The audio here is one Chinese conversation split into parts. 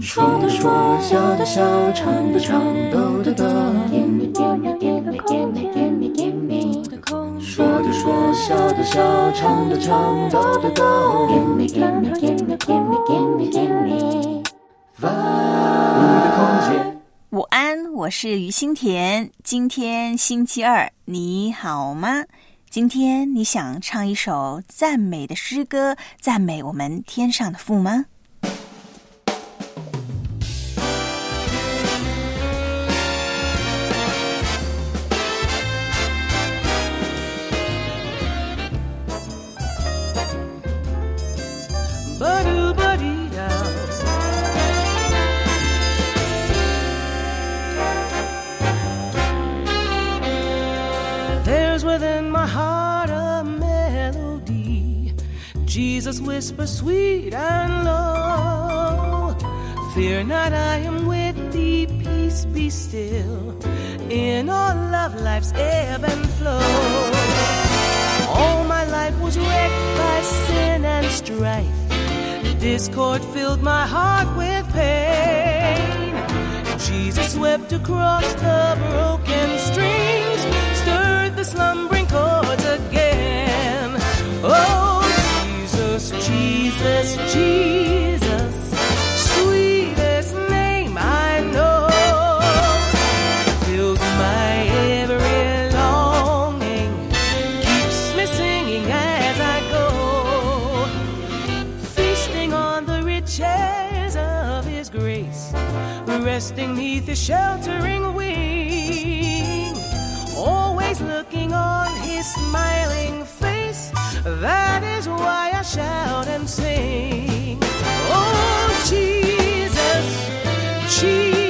说的说，笑的笑，唱的唱，抖的抖。说的说，笑的笑，唱的唱，抖的抖。午安，我是于心田。今天星期二，你好吗？今天你想唱一首赞美的诗歌，赞美我们天上的父吗？Jesus whispers sweet and low. Fear not, I am with thee. Peace be still. In all of life's ebb and flow. All my life was wrecked by sin and strife. Discord filled my heart with pain. Jesus wept across the broken strings, stirred the slumbering chords again. Oh, resting neath His sheltering wing, always looking on His smiling face. That is why I shout and sing. Oh, Jesus, Jesus,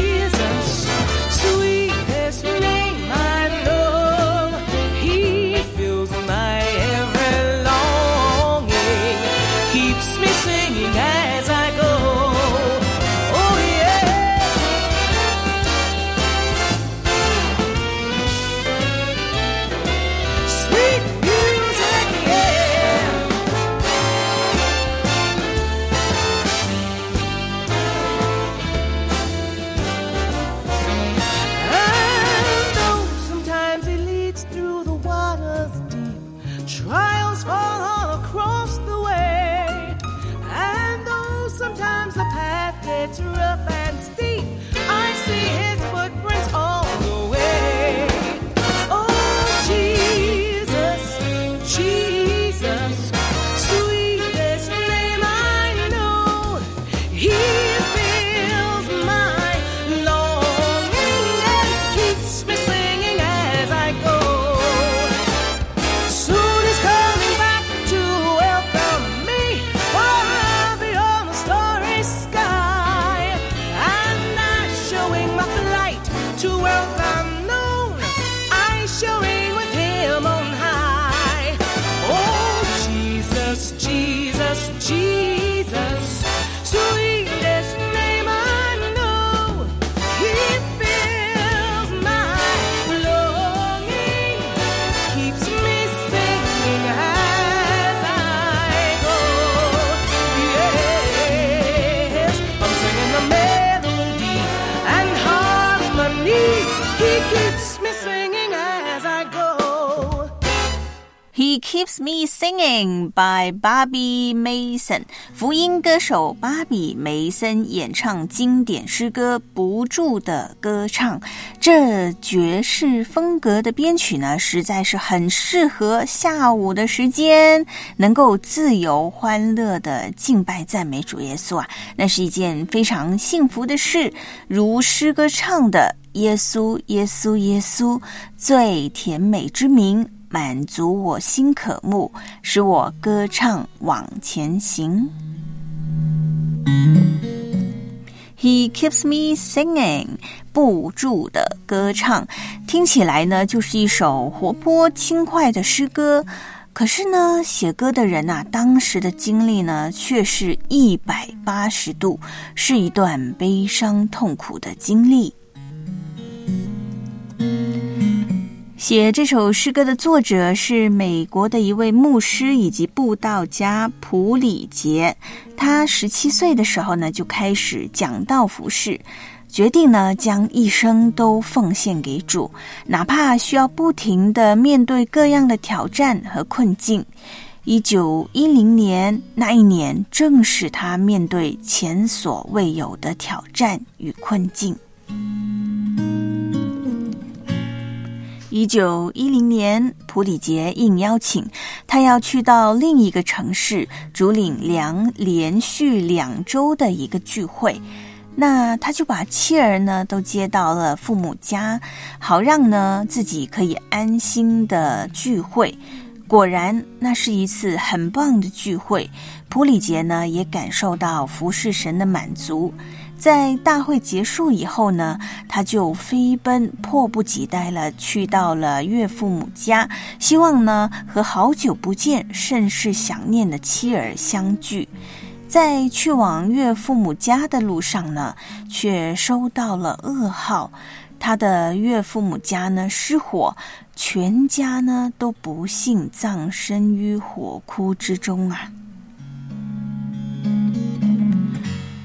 keeps me singing by Bobby Mason。福音歌手芭比梅森演唱经典诗歌《不住的歌唱》，这爵士风格的编曲呢，实在是很适合下午的时间，能够自由欢乐的敬拜赞美主耶稣啊，那是一件非常幸福的事。如诗歌唱的。耶稣，耶稣，耶稣，最甜美之名，满足我心渴慕，使我歌唱往前行。He keeps me singing，不住的歌唱，听起来呢就是一首活泼轻快的诗歌。可是呢，写歌的人呐、当时的经历呢，却是一百八十度，是一段悲伤痛苦的经历。写这首诗歌的作者是美国的一位牧师以及布道家普里杰。他十七岁的时候呢，就开始讲道服饰，决定呢将一生都奉献给主，哪怕需要不停的面对各样的挑战和困境。一九一零年那一年，正是他面对前所未有的挑战与困境。一九一零年，普里杰应邀请，他要去到另一个城市主领两连续两周的一个聚会。那他就把妻儿呢都接到了父母家，好让呢自己可以安心的聚会。果然，那是一次很棒的聚会。普里杰呢也感受到服侍神的满足。在大会结束以后呢，他就飞奔，迫不及待了去到了岳父母家，希望呢和好久不见、甚是想念的妻儿相聚。在去往岳父母家的路上呢，却收到了噩耗，他的岳父母家呢失火，全家呢都不幸葬身于火窟之中啊。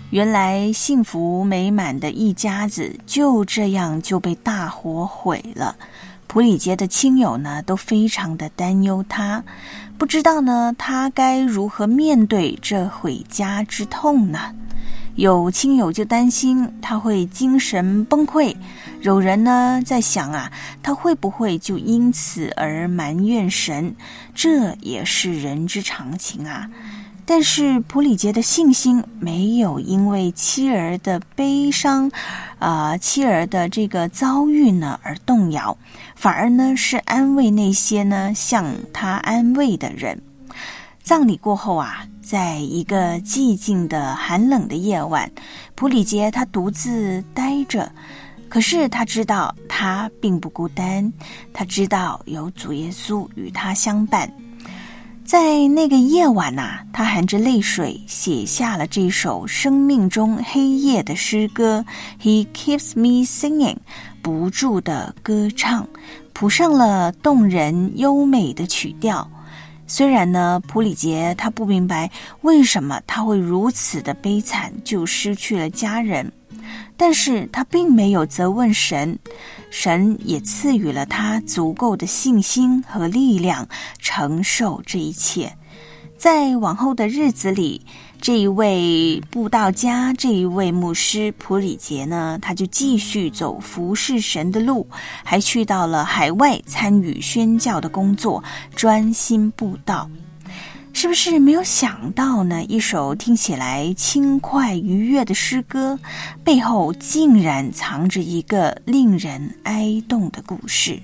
原来幸福美满的一家子就这样就被大火毁了。普里杰的亲友呢都非常的担忧他，不知道呢他该如何面对这毁家之痛呢？有亲友就担心他会精神崩溃，有人呢在想啊，他会不会就因此而埋怨神？这也是人之常情啊。但是普里杰的信心没有因为妻儿的悲伤，啊，妻儿的这个遭遇呢而动摇，反而呢是安慰那些呢向他安慰的人。葬礼过后啊，在一个寂静的寒冷的夜晚，普里杰他独自呆着，可是他知道他并不孤单，他知道有主耶稣与他相伴。在那个夜晚呐，他含着泪水写下了这首生命中黑夜的诗歌。He keeps me singing，不住的歌唱，谱上了动人优美的曲调。虽然呢，普里杰他不明白为什么他会如此的悲惨，就失去了家人。但是他并没有责问神，神也赐予了他足够的信心和力量承受这一切。在往后的日子里，这一位布道家，这一位牧师普里杰呢，他就继续走服侍神的路，还去到了海外参与宣教的工作，专心布道。是不是没有想到呢？一首听起来轻快愉悦的诗歌，背后竟然藏着一个令人哀动的故事。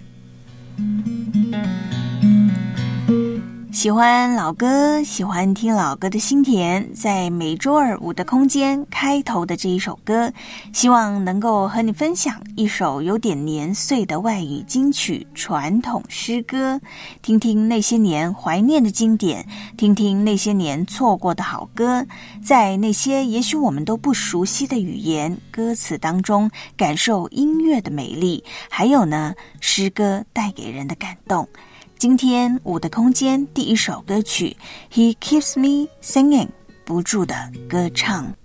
喜欢老歌，喜欢听老歌的心田，在每周二五的空间开头的这一首歌，希望能够和你分享一首有点年岁的外语金曲传统诗歌，听听那些年怀念的经典，听听那些年错过的好歌，在那些也许我们都不熟悉的语言歌词当中，感受音乐的美丽，还有呢，诗歌带给人的感动。今天我的空间第一首歌曲，He keeps me singing，不住的歌唱。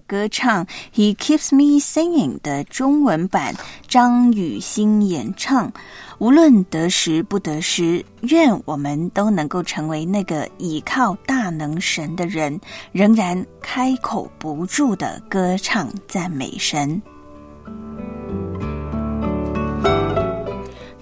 歌唱，He keeps me singing 的中文版，张雨欣演唱。无论得时不得时，愿我们都能够成为那个倚靠大能神的人，仍然开口不住的歌唱赞美神。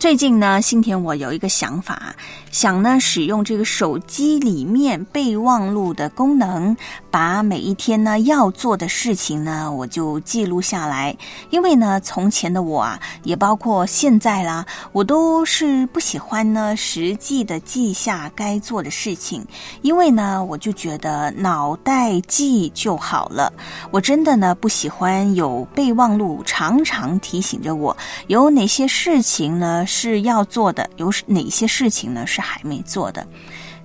最近呢，新田我有一个想法，想呢使用这个手机里面备忘录的功能，把每一天呢要做的事情呢，我就记录下来。因为呢，从前的我啊，也包括现在啦，我都是不喜欢呢实际的记下该做的事情，因为呢，我就觉得脑袋记就好了。我真的呢不喜欢有备忘录常常提醒着我有哪些事情呢是要做的，有哪些事情呢是还没做的。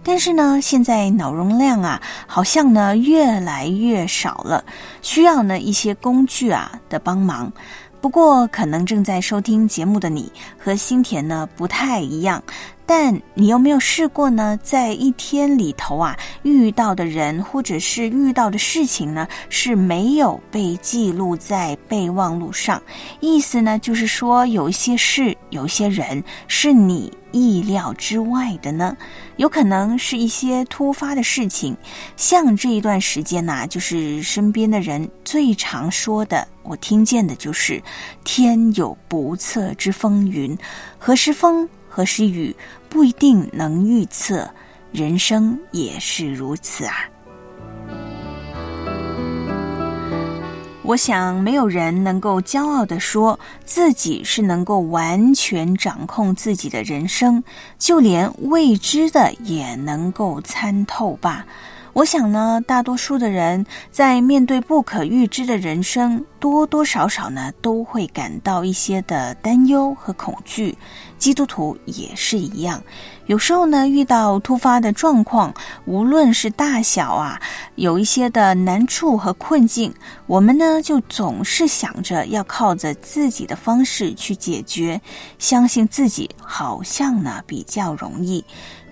但是呢，现在脑容量啊，好像呢越来越少了，需要呢一些工具啊的帮忙。不过，可能正在收听节目的你和新田呢不太一样，但你有没有试过呢？在一天里头啊，遇到的人或者是遇到的事情呢，是没有被记录在备忘录上。意思呢，就是说有一些事、有一些人是你意料之外的呢，有可能是一些突发的事情。像这一段时间呐、就是身边的人最常说的，我听见的就是“天有不测之风云”，何时风，何时雨，不一定能预测。人生也是如此啊。我想，没有人能够骄傲地说自己是能够完全掌控自己的人生，就连未知的也能够参透吧。我想呢，大多数的人在面对不可预知的人生，多多少少呢都会感到一些的担忧和恐惧。基督徒也是一样，有时候呢遇到突发的状况，无论是大小啊，有一些的难处和困境，我们呢就总是想着要靠着自己的方式去解决，相信自己好像呢比较容易。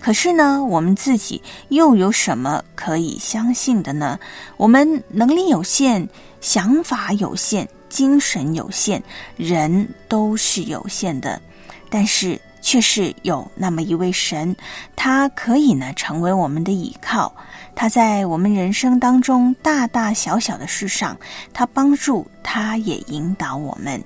可是呢，我们自己又有什么可以相信的呢？我们能力有限，想法有限，精神有限，人都是有限的。但是却是有那么一位神，他可以呢成为我们的依靠。他在我们人生当中大大小小的事上，他帮助，他也引导我们。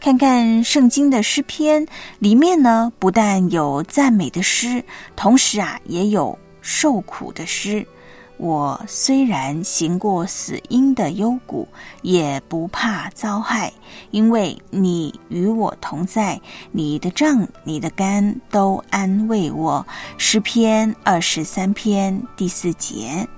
看看圣经的诗篇里面呢，不但有赞美的诗，同时啊也有受苦的诗。我虽然行过死荫的幽谷，也不怕遭害，因为你与我同在，你的杖、你的竿都安慰我。诗篇二十三篇第四节。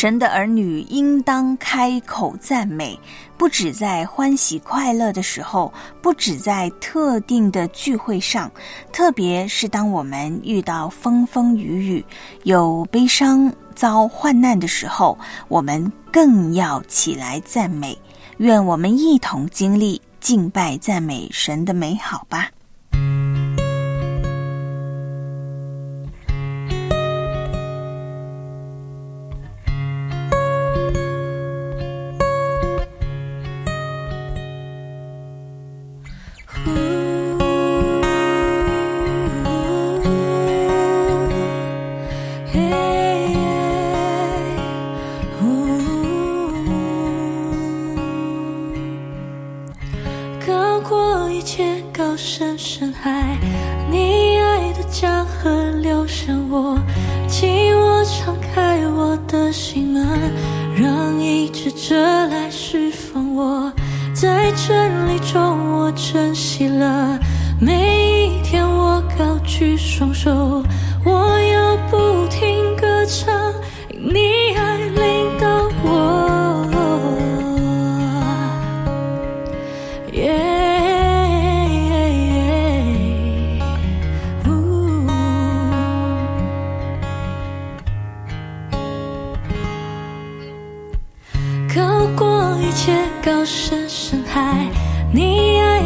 神的儿女应当开口赞美，不只在欢喜快乐的时候，不只在特定的聚会上，特别是当我们遇到风风雨雨、有悲伤、遭患难的时候，我们更要起来赞美。愿我们一同经历敬拜赞美神的美好吧。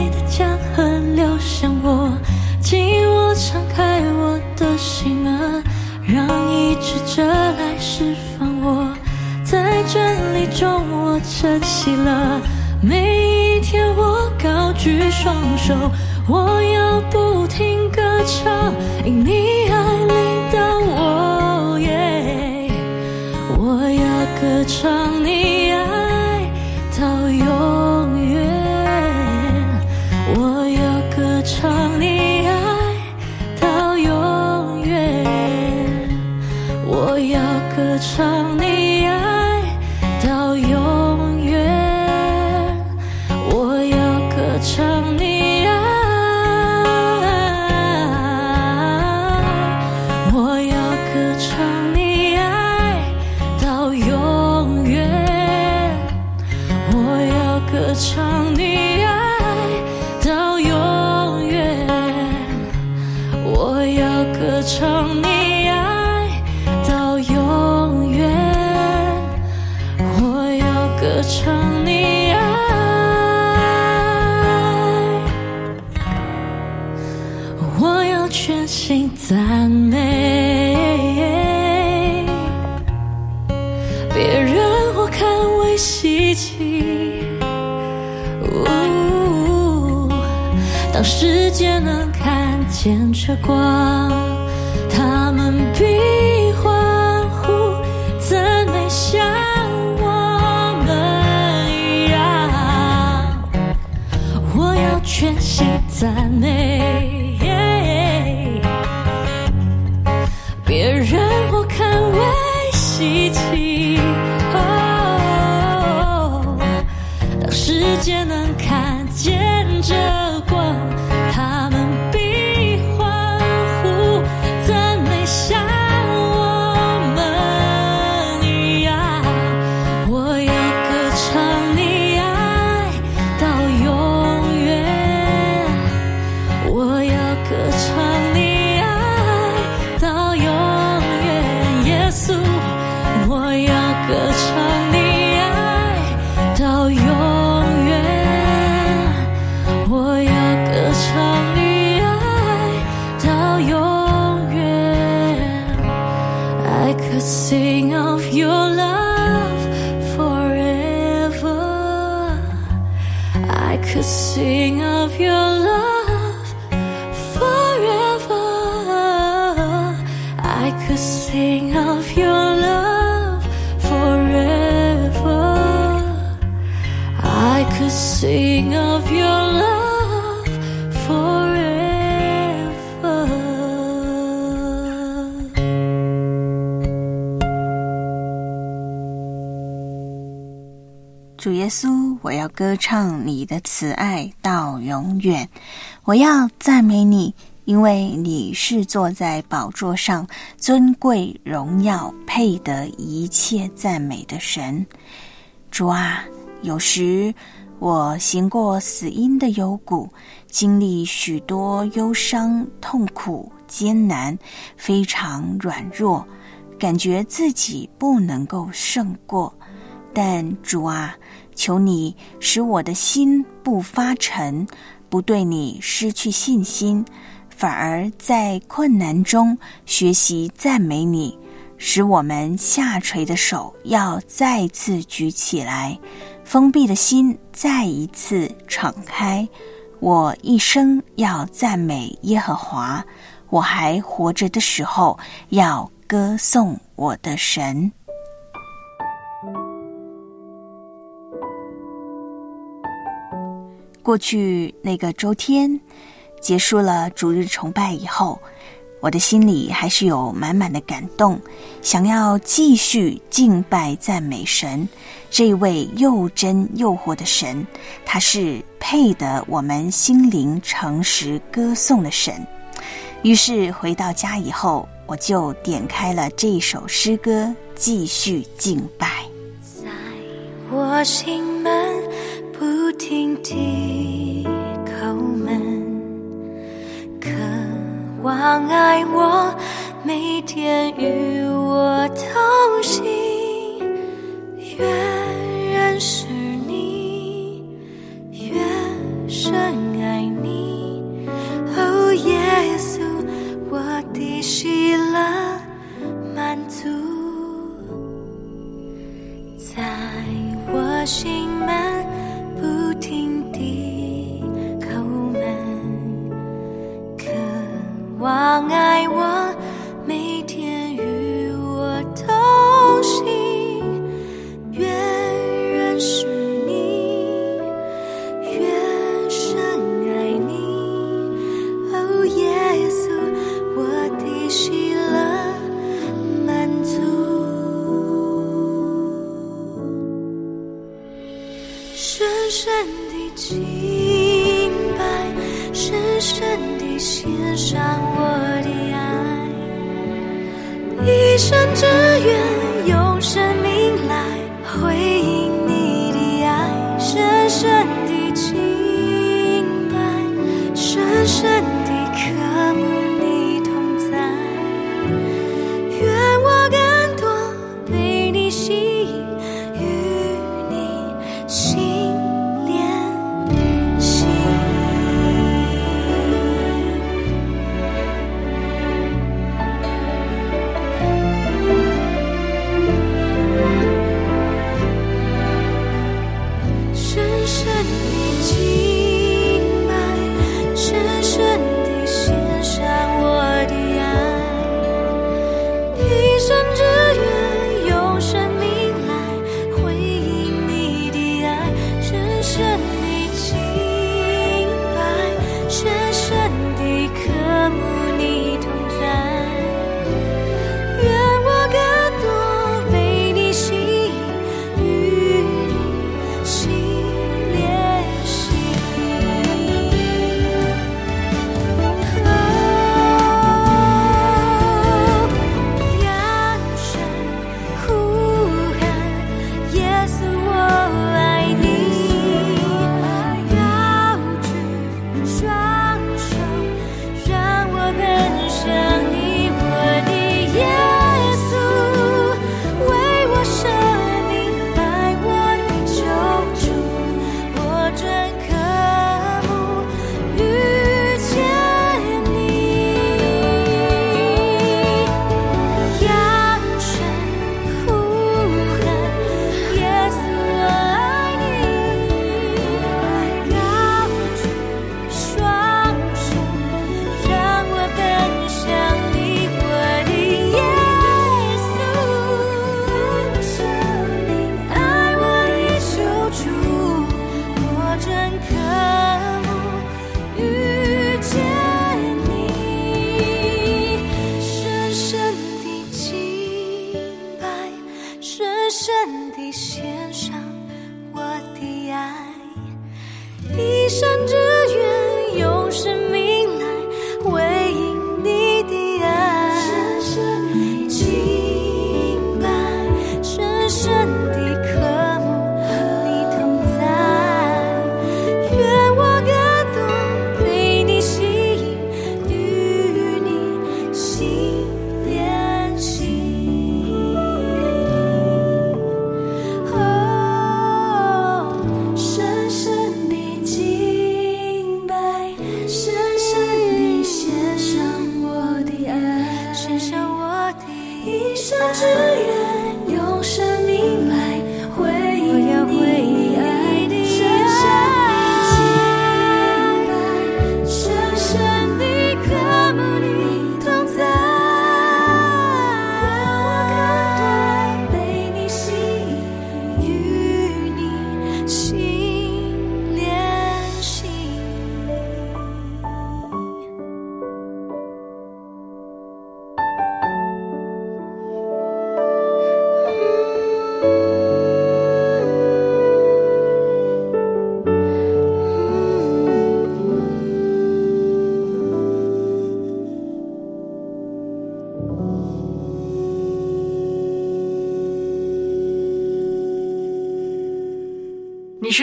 你的江河流向我，紧握敞开我的心门，让医治者来释放我，在真理中我珍惜了每一天，我高举双手，我要不停歌唱，因你爱领导我。耶我要歌唱你看见这光，他们比欢呼赞美像我们一样。我要全心赞美，别让我看为稀奇。当世界能看见这耶稣，我要歌唱你的慈爱到永远，我要赞美你，因为你是坐在宝座上，尊贵荣耀，配得一切赞美的神。主啊，有时我行过死荫的幽谷，经历许多忧伤、痛苦、艰难，非常软弱，感觉自己不能够胜过。但主啊，求你使我的心不发沉，不对你失去信心，反而在困难中学习赞美你，使我们下垂的手要再次举起来，封闭的心再一次敞开。我一生要赞美耶和华，我还活着的时候要歌颂我的神。过去那个周天结束了逐日崇拜以后，我的心里还是有满满的感动，想要继续敬拜赞美神，这位又真又活的神，他是配得我们心灵诚实歌颂的神。于是回到家以后，我就点开了这首诗歌，继续敬拜。在我心门。不停地叩门，渴望爱我，每天与我同行。越认识你，越深爱你。哦，耶稣，我的喜了满足，在我心门。不停地叩门，渴望爱我。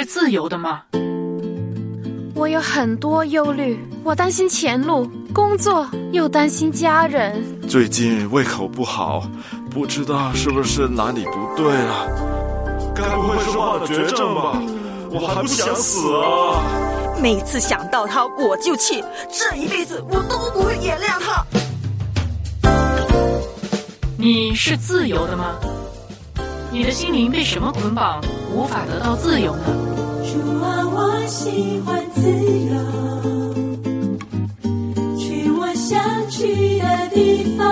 自由的吗？我有很多忧虑，我担心前路、工作，又担心家人。最近胃口不好，不知道是不是哪里不对了？该不会是患了绝症吧？我还不想死啊！每次想到他，我就气，这一辈子我都不会原谅他。你是自由的吗？你的心灵被什么捆绑，无法得到自由呢？主啊，我喜欢自由，去我想去的地方。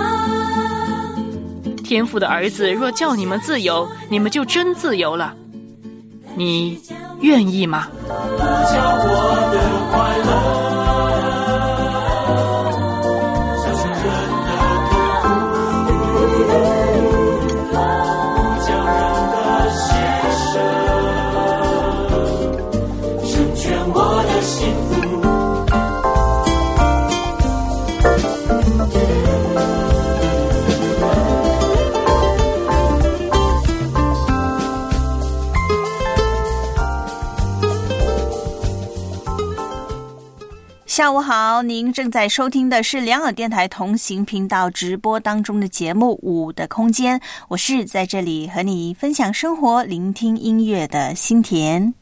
天父的儿子若叫你们自由，你们就真自由了。你愿意吗？下午好，您正在收听的是两耳电台同行频道直播当中的节目《五的空间》，我是在这里和你分享生活、聆听音乐的心田。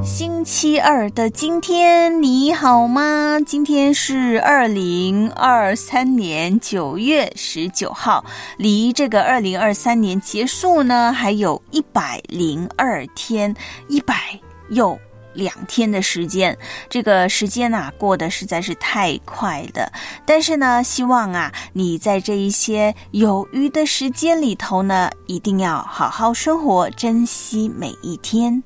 星期二的今天你好吗？今天是二零二三年九月十九号，离这个二零二三年结束呢还有一百零二天，一百。有两天的时间，这个时间呐过得实在是太快了。但是呢，希望啊你在这一些有余的时间里头呢，一定要好好生活，珍惜每一天。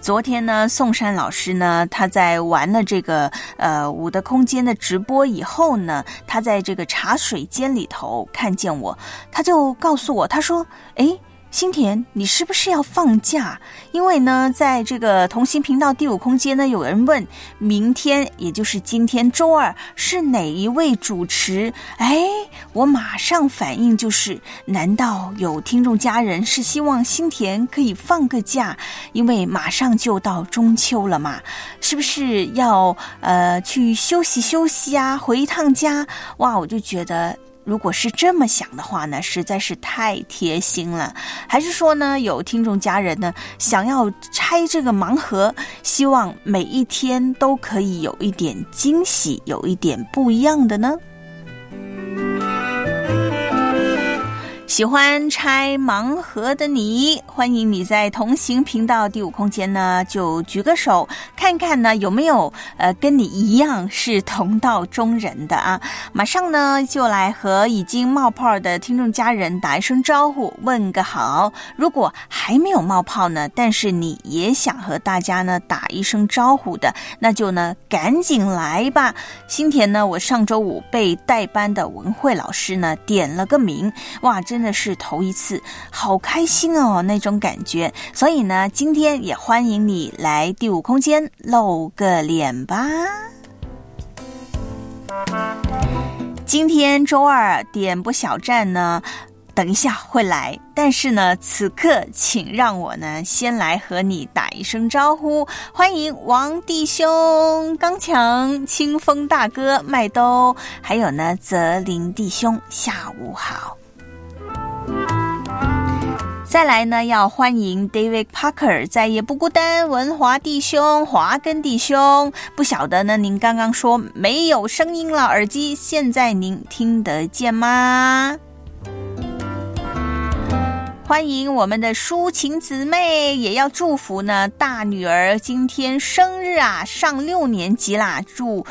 昨天呢，宋山老师呢，他在完了这个呃五的空间的直播以后呢，他在这个茶水间里头看见我，他就告诉我，他说：“诶。新田，你是不是要放假？因为呢，在这个同行频道第五空间呢，有人问明天，也就是今天周二是哪一位主持？哎，我马上反应就是，难道有听众家人是希望新田可以放个假？因为马上就到中秋了嘛，是不是要呃去休息休息啊？回一趟家？哇，我就觉得。如果是这么想的话呢，实在是太贴心了。还是说呢，有听众家人呢想要拆这个盲盒，希望每一天都可以有一点惊喜，有一点不一样的呢？喜欢拆盲盒的你，欢迎你在同行频道第五空间呢，就举个手，看看呢有没有呃跟你一样是同道中人的啊！马上呢就来和已经冒泡的听众家人打一声招呼，问个好。如果还没有冒泡呢，但是你也想和大家呢打一声招呼的，那就呢赶紧来吧。新田呢，我上周五被代班的文慧老师呢点了个名，哇，真。的是头一次，好开心哦，那种感觉。所以呢，今天也欢迎你来第五空间露个脸吧。今天周二点播小站呢，等一下会来，但是呢，此刻请让我呢先来和你打一声招呼，欢迎王弟兄、刚强、清风大哥、麦兜，还有呢泽林弟兄，下午好。再来呢，要欢迎 David Parker，在也不孤单，文华弟兄、华根弟兄，不晓得呢，您刚刚说没有声音了，耳机现在您听得见吗？欢迎我们的抒情姊妹，也要祝福呢，大女儿今天生日啊，上六年级啦，祝。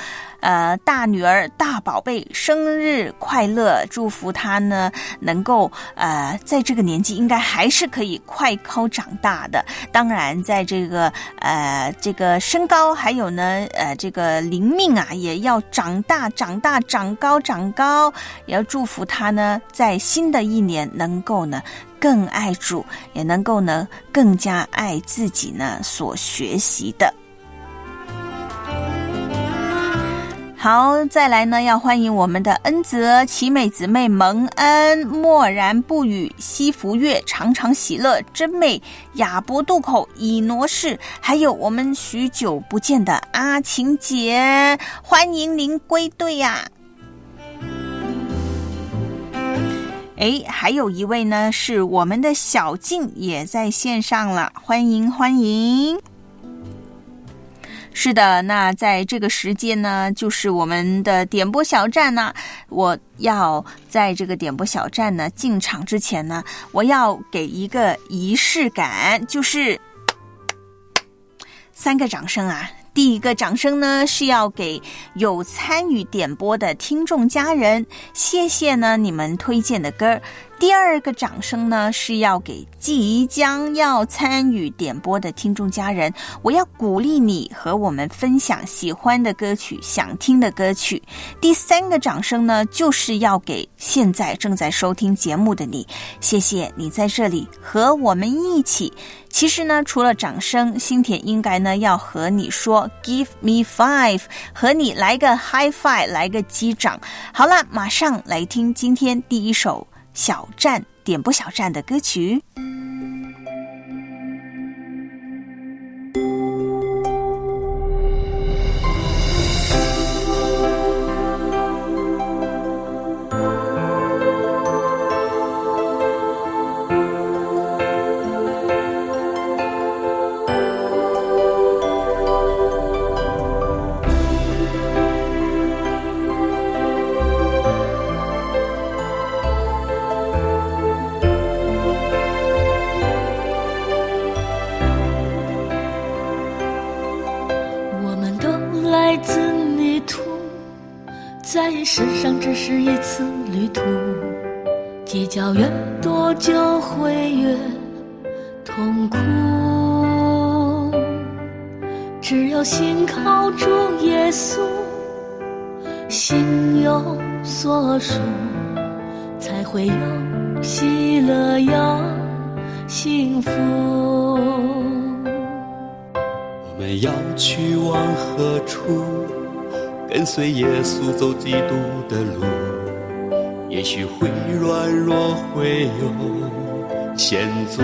呃，大女儿、大宝贝生日快乐！祝福她呢，能够呃，在这个年纪应该还是可以快高长大的。当然，在这个呃，这个身高还有呢，呃，这个灵命啊，也要长大、长大、长高、长高。也要祝福她呢，在新的一年能够呢更爱主，也能够呢更加爱自己呢所学习的。好，再来呢，要欢迎我们的恩泽、奇美姊妹蒙恩、默然不语、西福月、常常喜乐、真美、亚伯渡口、以挪士，还有我们许久不见的阿晴姐，欢迎您归队呀、哎，还有一位呢，是我们的小静也在线上了，欢迎欢迎。是的，那在这个时间呢，就是我们的点播小站呢。我要在这个点播小站呢进场之前呢，我要给一个仪式感，就是三个掌声啊！第一个掌声呢是要给有参与点播的听众家人，谢谢呢你们推荐的歌儿。第二个掌声呢是要给即将要参与点播的听众家人，我要鼓励你和我们分享喜欢的歌曲、想听的歌曲。第三个掌声呢，就是要给现在正在收听节目的你，谢谢你在这里和我们一起。其实呢，除了掌声，新田应该呢要和你说 “Give me five”，和你来个 high five，来个击掌。好了，马上来听今天第一首小站点播小站的歌曲。计较越多就会越痛苦。只有心靠住耶稣，心有所属，才会有喜乐，有幸福。我们要去往何处？跟随耶稣走基督的路，也许会软弱，会有险阻。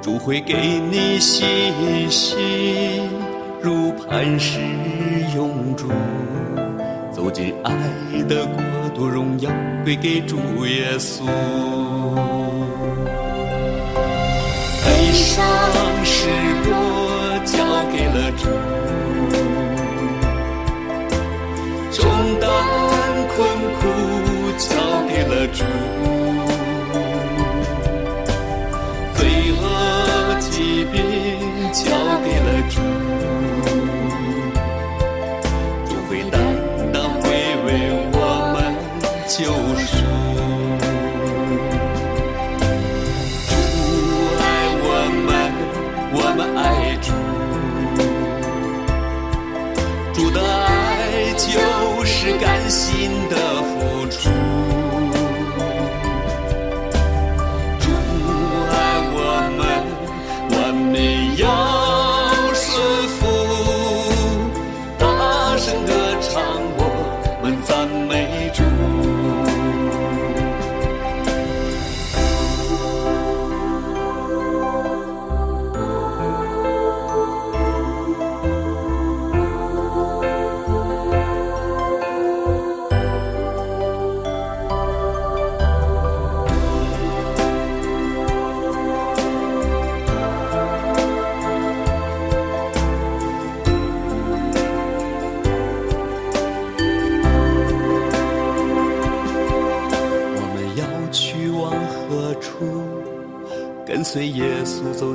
主会给你信心，如磐石永驻。走进爱的国度，荣耀归给主耶稣。悲伤失落交给了主，主，罪恶疾病交给了主，主会担当会为我们救赎。主爱我们，我们爱主。主的爱就是甘心的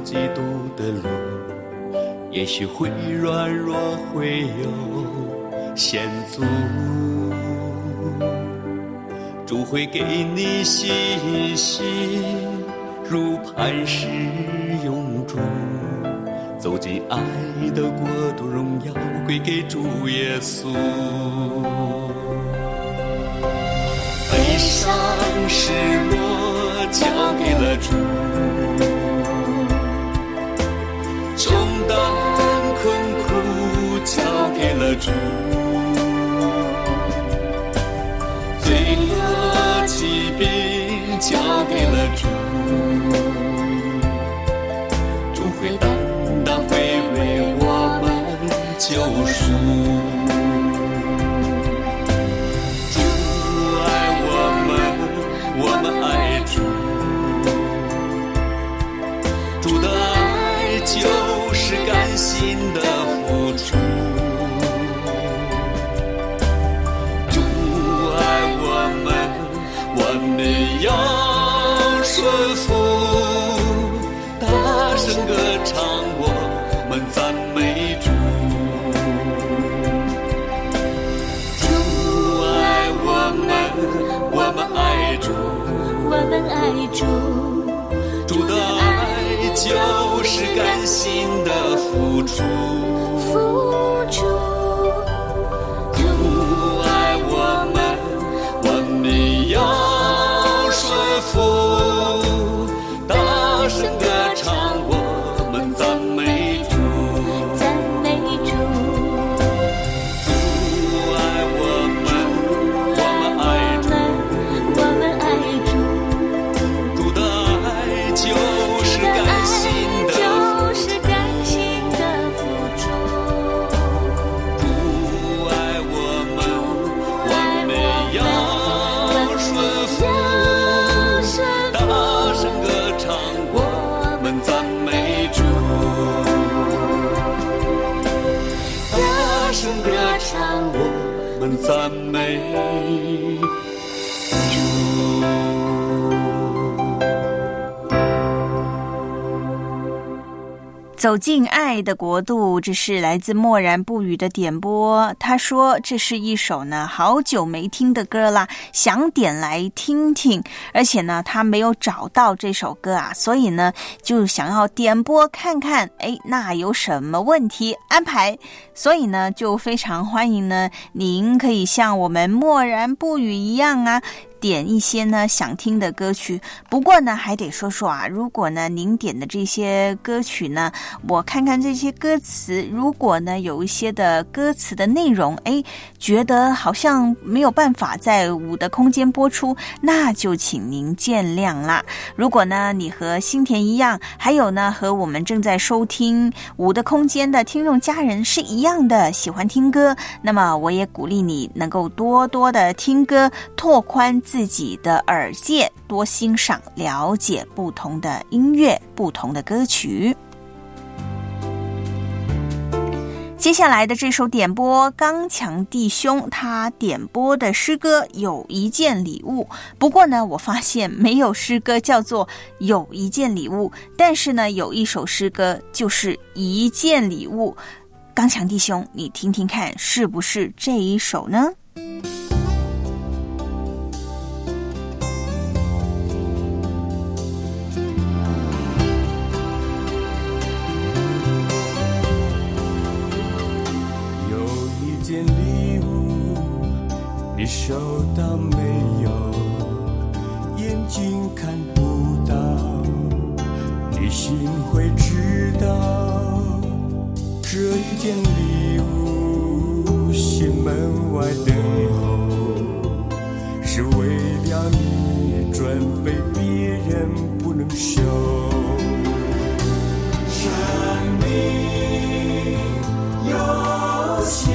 基督的路，也许会软弱，会有险阻。主会给你信心，如磐石永驻。走进爱的国度，荣耀归给主耶稣。悲伤失落交给了主，dream. 付出。走进爱的国度，这是来自默然不语的点播。他说这是一首呢好久没听的歌啦，想点来听听。而且呢，他没有找到这首歌啊，所以呢就想要点播看看，哎，那有什么问题安排？所以呢，就非常欢迎呢，您可以像我们默然不语一样啊。点一些呢想听的歌曲，不过呢还得说说啊，如果呢您点的这些歌曲呢，我看看这些歌词，如果呢有一些的歌词的内容，哎，觉得好像没有办法在五的空间播出，那就请您见谅啦。如果呢你和新田一样，还有呢和我们正在收听五的空间的听众家人是一样的喜欢听歌，那么我也鼓励你能够多多的听歌，拓宽。自己的耳界，多欣赏、了解不同的音乐、不同的歌曲。接下来的这首点播，刚强弟兄他点播的诗歌有一件礼物。不过呢，我发现没有诗歌叫做有一件礼物，但是呢，有一首诗歌就是一件礼物。刚强弟兄，你听听看，是不是这一首呢？看不到，你心会知道。这一件礼物，心门外等候，是为了你准备，别人不能收。生命有限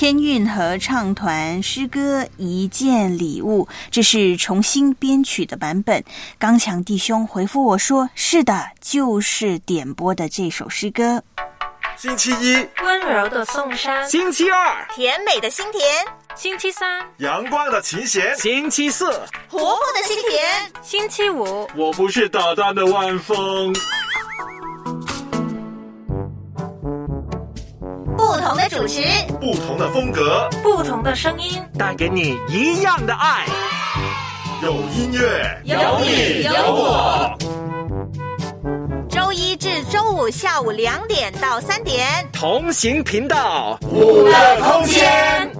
天韵合唱团诗歌《一件礼物》，这是重新编曲的版本。刚强弟兄回复我说：“是的，就是点播的这首诗歌。”星期一，温柔的颂山；星期二，甜美的心田；星期三，阳光的琴弦；星期四，活泼的心田；星期五，我不是捣蛋的晚风。不同的主持，不同的风格，不同的声音，带给你一样的爱。有音乐，有你有我。周一至周五下午两点到三点，同行频道，五的空间。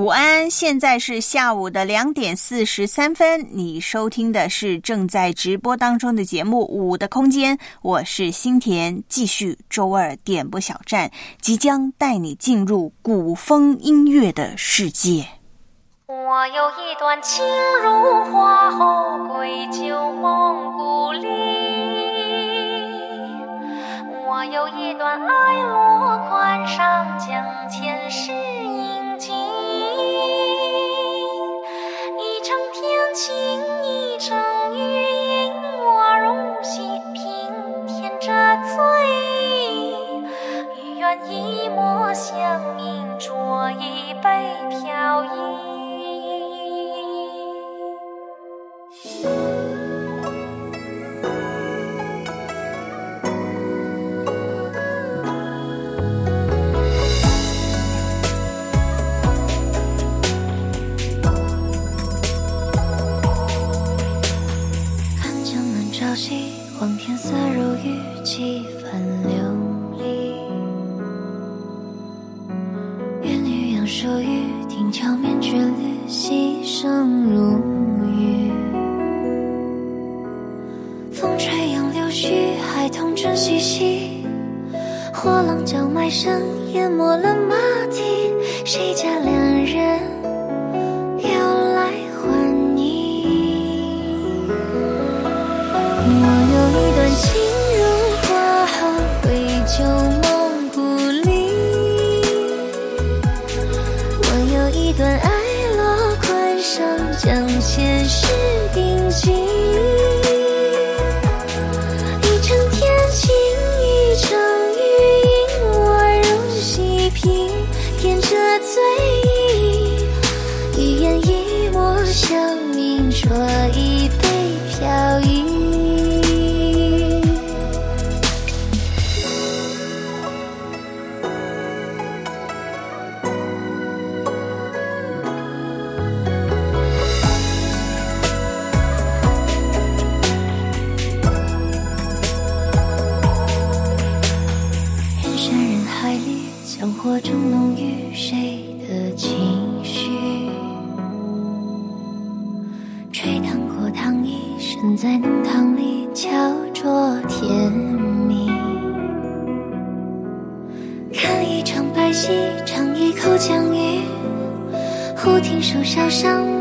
午安，现在是下午的两点四十三分。你收听的是正在直播当中的节目《五的空间》，我是新田，继续周二点播小站，即将带你进入古风音乐的世界。我有一段情如花后归旧梦故里，我有一段爱落款上将前世印记。程天晴，一程雨阴，我如细品添着醉意。与愿一抹香茗，酌一杯飘逸。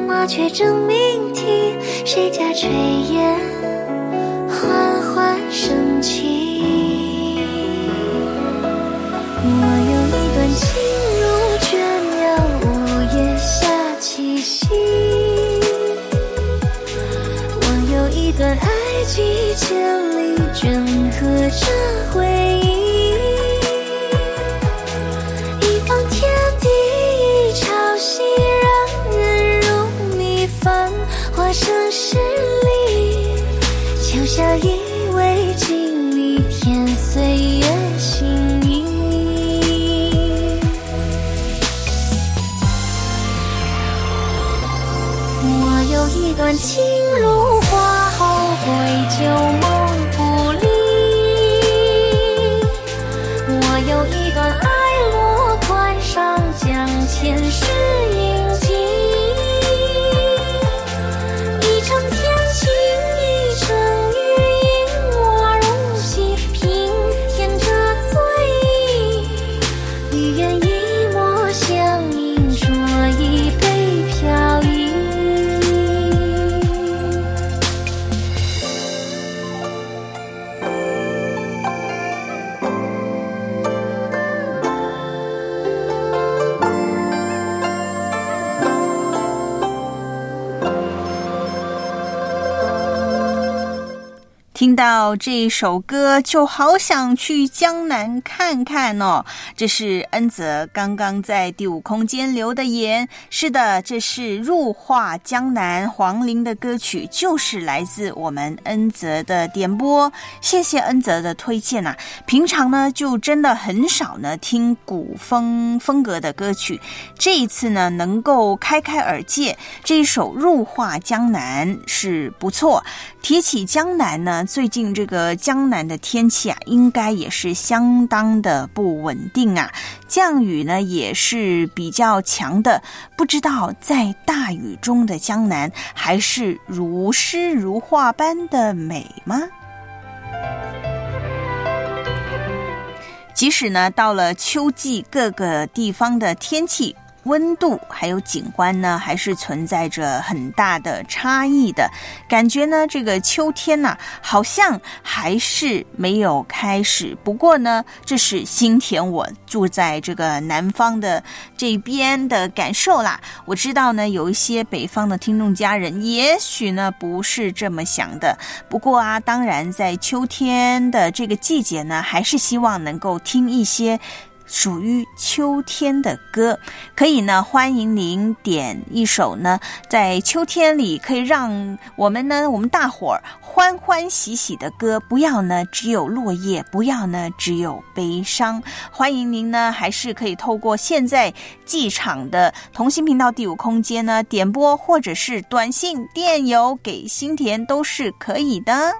麻雀争鸣啼，谁家炊烟缓缓升起？我有一段情如倦鸟，午夜下栖息。我有一段爱几千里，镌刻着回到这首歌，就好想去江南看看哦。这是恩泽刚刚在第五空间留的言。是的，这是入画江南黄龄的歌曲，就是来自我们恩泽的点播。谢谢恩泽的推荐呐。平常呢，就真的很少呢听古风风格的歌曲。这一次呢，能够开开耳界，这一首入画江南是不错。提起江南呢。最近这个江南的天气啊，应该也是相当的不稳定啊，降雨呢也是比较强的。不知道在大雨中的江南，还是如诗如画般的美吗？即使呢到了秋季，各个地方的天气。温度还有景观呢，还是存在着很大的差异的感觉呢。这个秋天呢，好像还是没有开始。不过呢，这是新田我住在这个南方的这边的感受啦。我知道呢，有一些北方的听众家人，也许呢不是这么想的。不过啊，当然在秋天的这个季节呢，还是希望能够听一些。属于秋天的歌，可以呢，欢迎您点一首呢，在秋天里可以让我们呢，我们大伙儿欢欢喜喜的歌，不要呢只有落叶，不要呢只有悲伤。欢迎您呢，还是可以透过现在机场的同心频道第五空间呢点播，或者是短信电邮给新田都是可以的。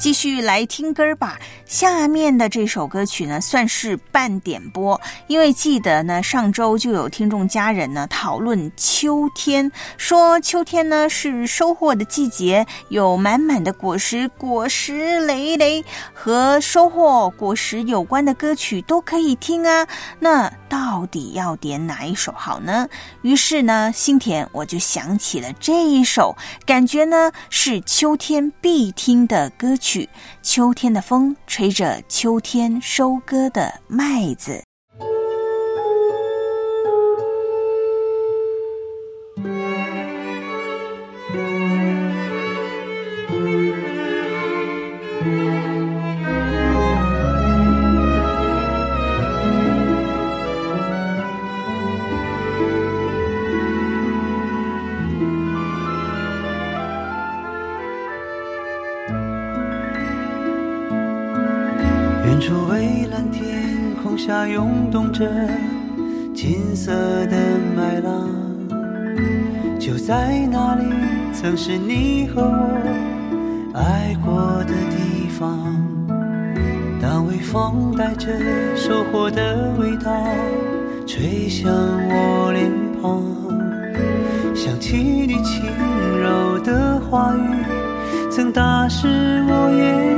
继续来听歌吧。下面的这首歌曲呢，算是半点播，因为记得呢，上周就有听众家人呢讨论秋天，说秋天呢是收获的季节，有满满的果实，果实累累，和收获果实有关的歌曲都可以听啊。那到底要点哪一首好呢？于是呢，心田我就想起了这一首，感觉呢是秋天必听的歌曲，《秋天的风》。吹着秋天收割的麦子。在那里，曾是你和我爱过的地方。当微风带着收获的味道吹向我脸庞，想起你轻柔的话语，曾打湿我眼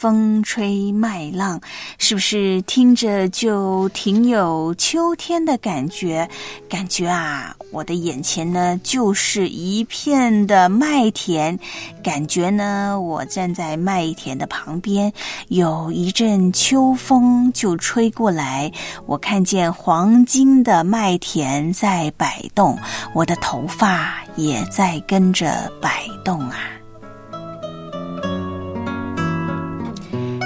风吹麦浪》，是不是听着就挺有秋天的感觉？感觉啊，我的眼前呢就是一片的麦田，感觉呢我站在麦田的旁边，有一阵秋风就吹过来，我看见黄金的麦田在摆动，我的头发也在跟着摆动啊。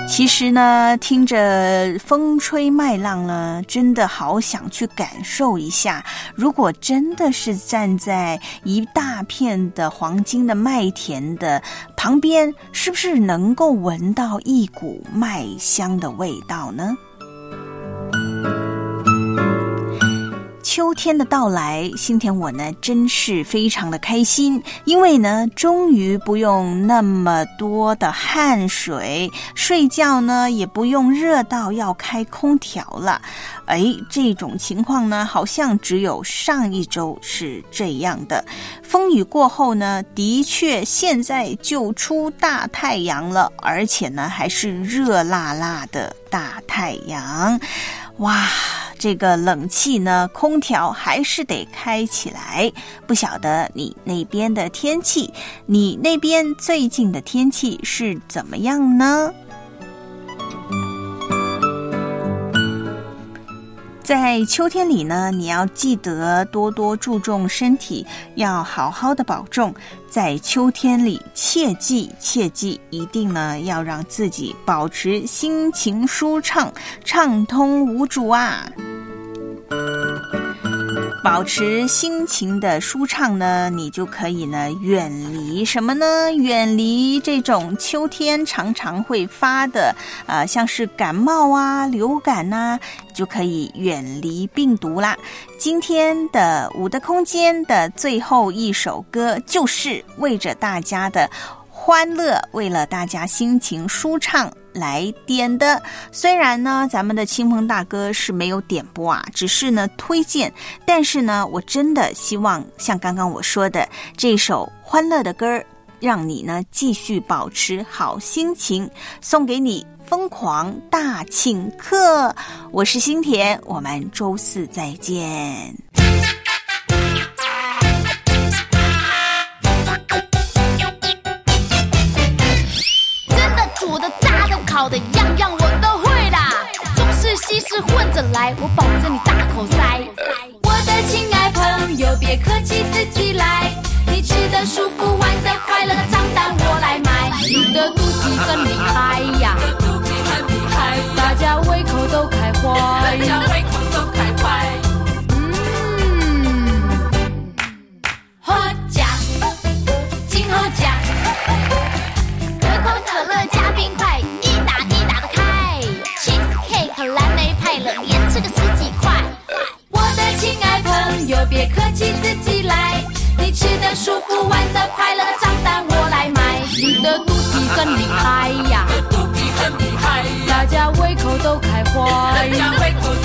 其实呢，听着风吹麦浪呢，真的好想去感受一下。如果真的是站在一大片的黄金的麦田的旁边，是不是能够闻到一股麦香的味道呢？秋天的到来，心田我呢真是非常的开心，因为呢终于不用那么多的汗水，睡觉呢也不用热到要开空调了。哎，这种情况呢好像只有上一周是这样的。风雨过后呢，的确现在就出大太阳了，而且呢还是热辣辣的大太阳。哇，这个冷气呢，空调还是得开起来。不晓得你那边的天气，你那边最近的天气是怎么样呢？在秋天里呢，你要记得多多注重身体，要好好的保重。在秋天里，切记切记，一定呢要让自己保持心情舒畅、畅通无阻啊！保持心情的舒畅呢，你就可以呢远离什么呢？远离这种秋天常常会发的，呃，像是感冒啊、流感呐，就可以远离病毒啦。今天的五的空间的最后一首歌，就是为着大家的欢乐，为了大家心情舒畅。来点的，虽然呢，咱们的清风大哥是没有点播啊，只是呢推荐。但是呢，我真的希望像刚刚我说的这首欢乐的歌儿，让你呢继续保持好心情，送给你疯狂大请客。我是新田，我们周四再见。好的，样样我都会啦。中式西式混着来，我保证你大口塞。我的亲爱朋友，别客气，自己不完的快乐账单我来买。你的肚皮真厉害呀大家胃口都开怀大家胃口